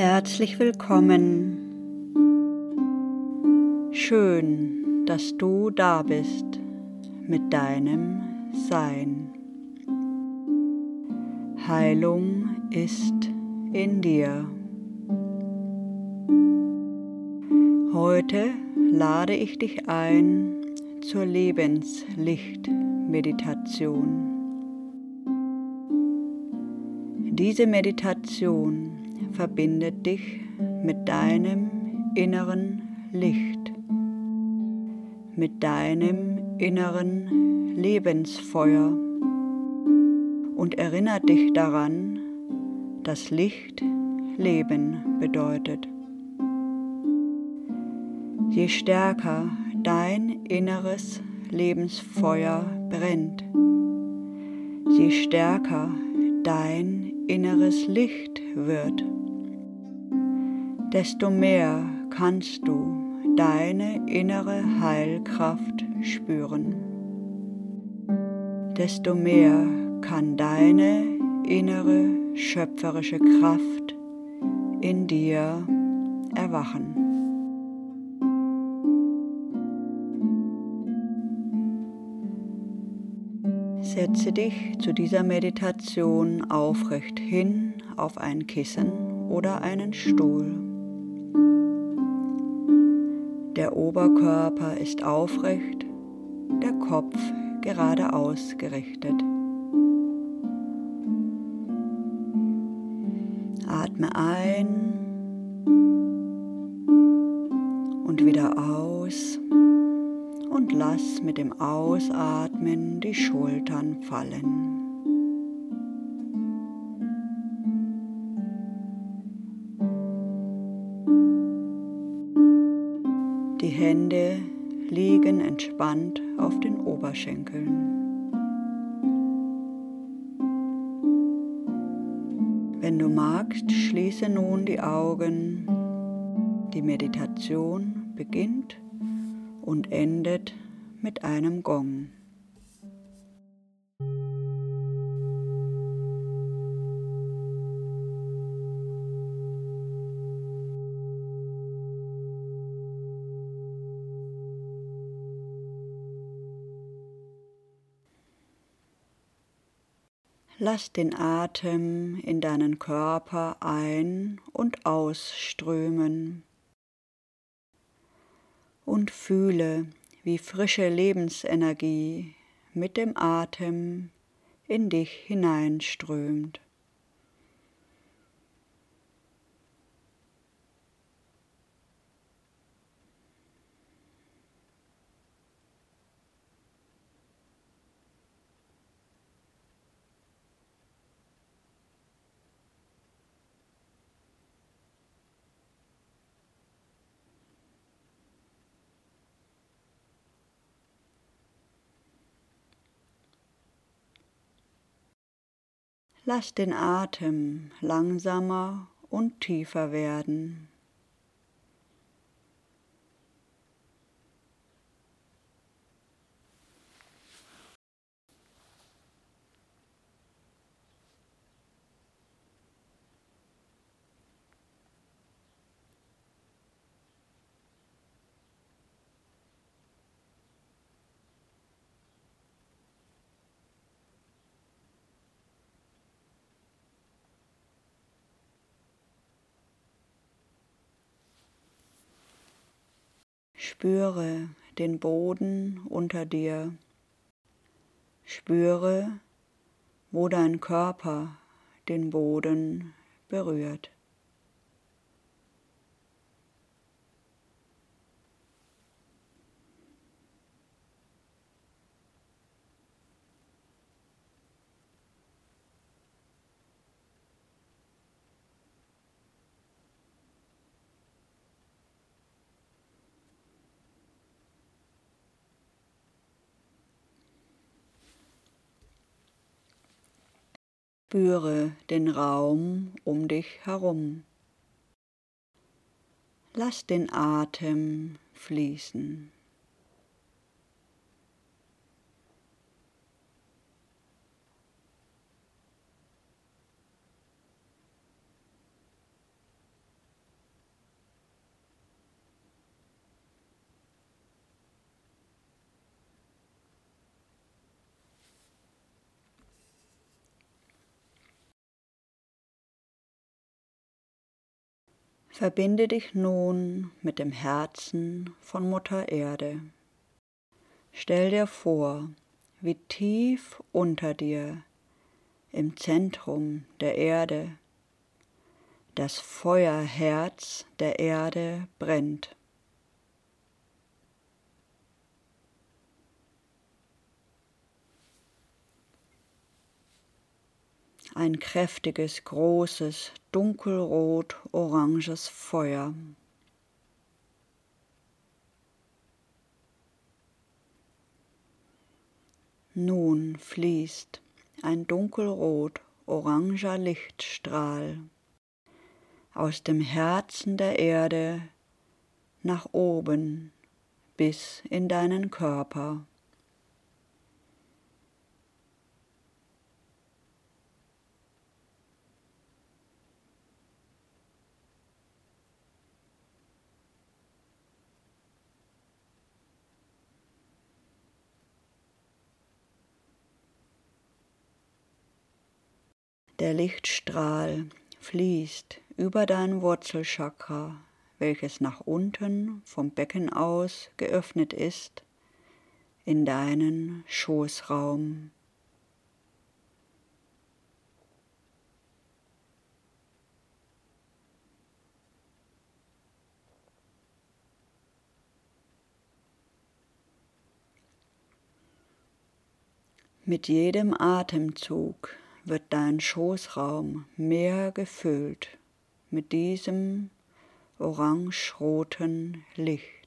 Herzlich willkommen. Schön, dass du da bist mit deinem Sein. Heilung ist in dir. Heute lade ich dich ein zur Lebenslicht-Meditation. Diese Meditation verbindet dich mit deinem inneren Licht, mit deinem inneren Lebensfeuer und erinnert dich daran, dass Licht Leben bedeutet. Je stärker dein inneres Lebensfeuer brennt, je stärker dein inneres Licht wird, desto mehr kannst du deine innere Heilkraft spüren. Desto mehr kann deine innere schöpferische Kraft in dir erwachen. Setze dich zu dieser Meditation aufrecht hin auf ein Kissen oder einen Stuhl. Der Oberkörper ist aufrecht, der Kopf geradeaus gerichtet. Mit dem Ausatmen die Schultern fallen. Die Hände liegen entspannt auf den Oberschenkeln. Wenn du magst, schließe nun die Augen. Die Meditation beginnt und endet mit einem Gong. Lass den Atem in deinen Körper ein- und ausströmen und fühle, wie frische Lebensenergie mit dem Atem in dich hineinströmt. Lass den Atem langsamer und tiefer werden. Spüre den Boden unter dir. Spüre, wo dein Körper den Boden berührt. Spüre den Raum um dich herum. Lass den Atem fließen. Verbinde dich nun mit dem Herzen von Mutter Erde. Stell dir vor, wie tief unter dir, im Zentrum der Erde, das Feuerherz der Erde brennt. Ein kräftiges, großes, dunkelrot-oranges Feuer. Nun fließt ein dunkelrot-oranger Lichtstrahl aus dem Herzen der Erde nach oben bis in deinen Körper. Der Lichtstrahl fließt über dein Wurzelchakra, welches nach unten vom Becken aus geöffnet ist, in deinen Schoßraum. Mit jedem Atemzug wird dein Schoßraum mehr gefüllt mit diesem orange-roten Licht.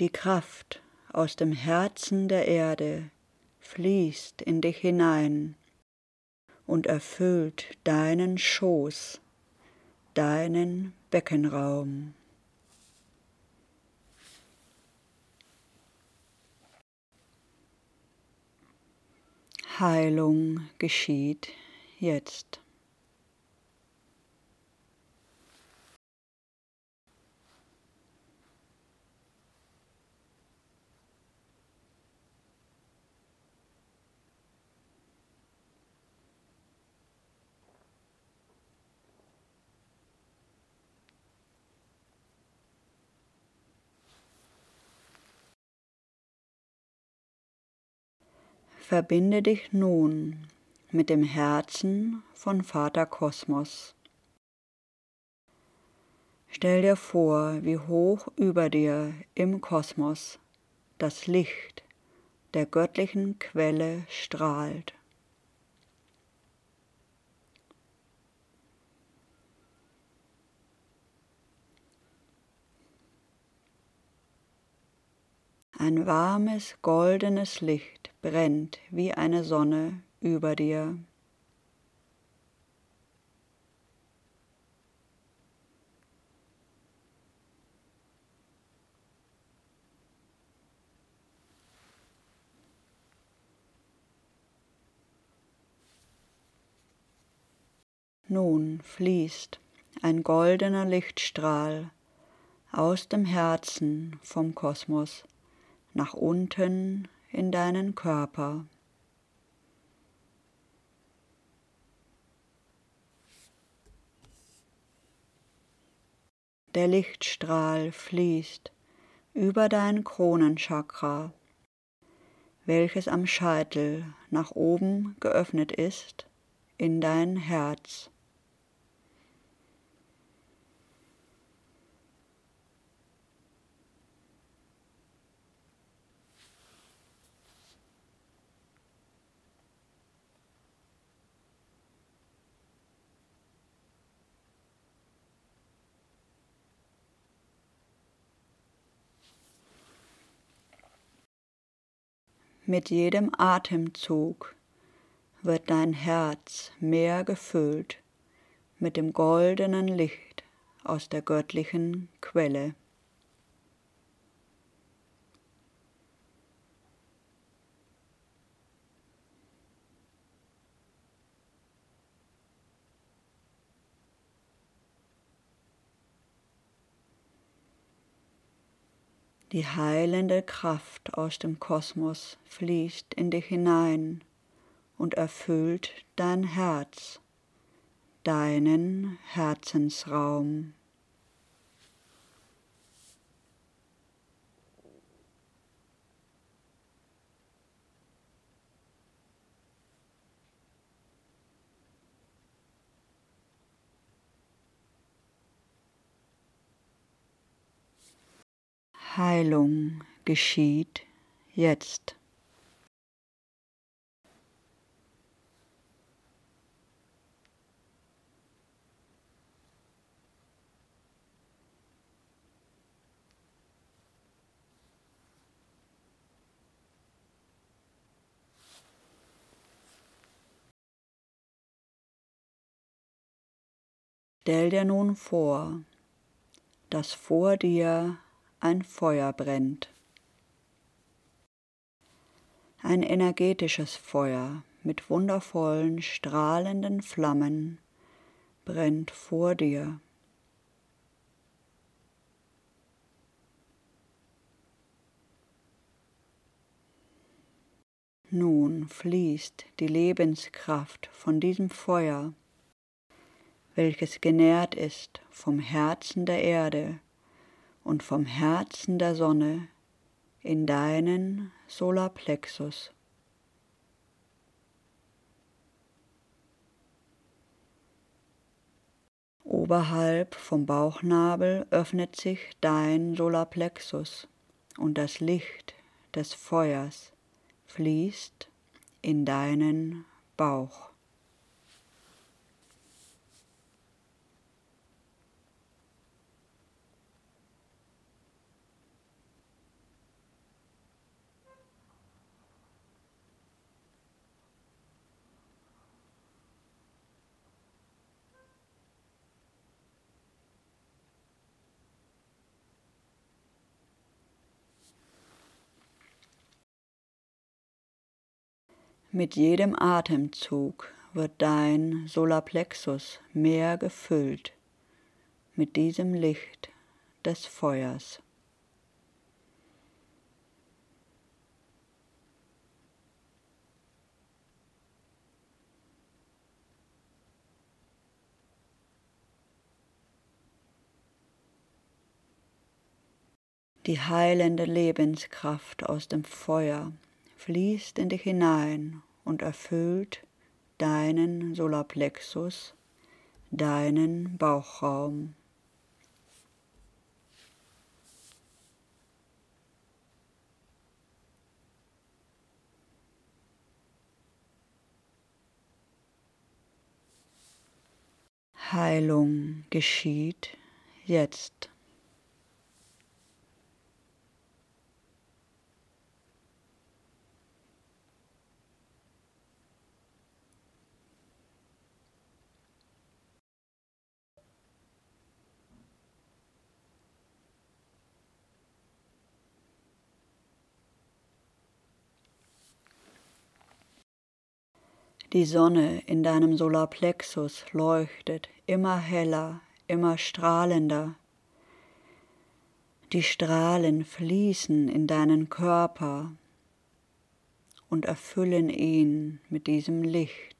Die Kraft aus dem Herzen der Erde fließt in dich hinein und erfüllt deinen Schoß, deinen Beckenraum. Heilung geschieht jetzt. Verbinde dich nun mit dem Herzen von Vater Kosmos. Stell dir vor, wie hoch über dir im Kosmos das Licht der göttlichen Quelle strahlt. Ein warmes, goldenes Licht brennt wie eine Sonne über dir. Nun fließt ein goldener Lichtstrahl aus dem Herzen vom Kosmos nach unten in deinen Körper. Der Lichtstrahl fließt über dein Kronenchakra, welches am Scheitel nach oben geöffnet ist, in dein Herz. Mit jedem Atemzug wird dein Herz mehr gefüllt mit dem goldenen Licht aus der göttlichen Quelle. Die heilende Kraft aus dem Kosmos fließt in dich hinein und erfüllt dein Herz, deinen Herzensraum. Heilung geschieht jetzt. Stell dir nun vor, dass vor dir ein Feuer brennt. Ein energetisches Feuer mit wundervollen, strahlenden Flammen brennt vor dir. Nun fließt die Lebenskraft von diesem Feuer, welches genährt ist vom Herzen der Erde und vom Herzen der Sonne in deinen Solarplexus. Oberhalb vom Bauchnabel öffnet sich dein Solarplexus und das Licht des Feuers fließt in deinen Bauch. Mit jedem Atemzug wird dein Solarplexus mehr gefüllt mit diesem Licht des Feuers. Die heilende Lebenskraft aus dem Feuer fließt in dich hinein und erfüllt deinen Solarplexus, deinen Bauchraum. Heilung geschieht jetzt. Die Sonne in deinem Solarplexus leuchtet immer heller, immer strahlender. Die Strahlen fließen in deinen Körper und erfüllen ihn mit diesem Licht.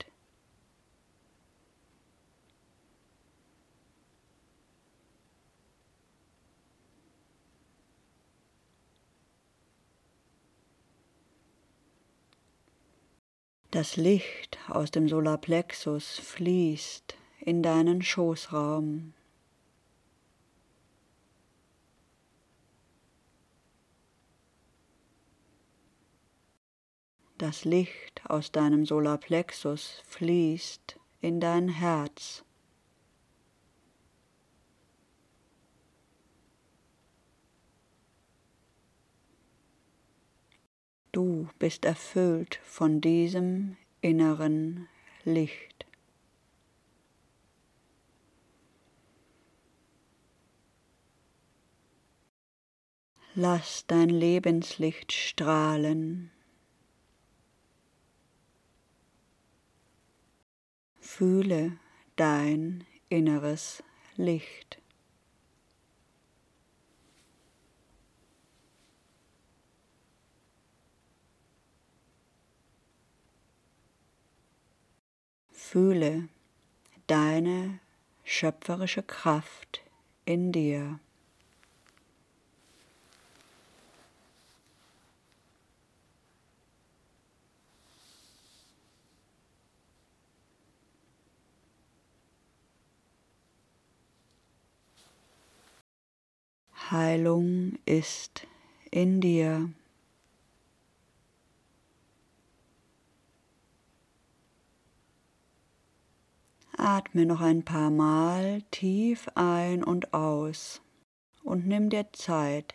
Das Licht aus dem Solarplexus fließt in deinen Schoßraum. Das Licht aus deinem Solarplexus fließt in dein Herz. Du bist erfüllt von diesem inneren Licht. Lass dein Lebenslicht strahlen. Fühle dein inneres Licht. Fühle deine schöpferische Kraft in dir. Heilung ist in dir. Atme noch ein paar Mal tief ein und aus und nimm dir Zeit,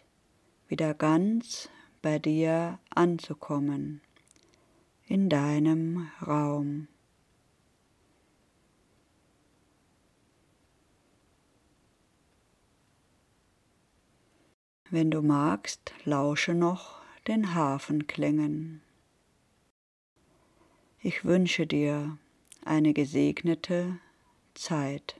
wieder ganz bei dir anzukommen, in deinem Raum. Wenn du magst, lausche noch den Hafenklängen. Ich wünsche dir eine gesegnete Zeit.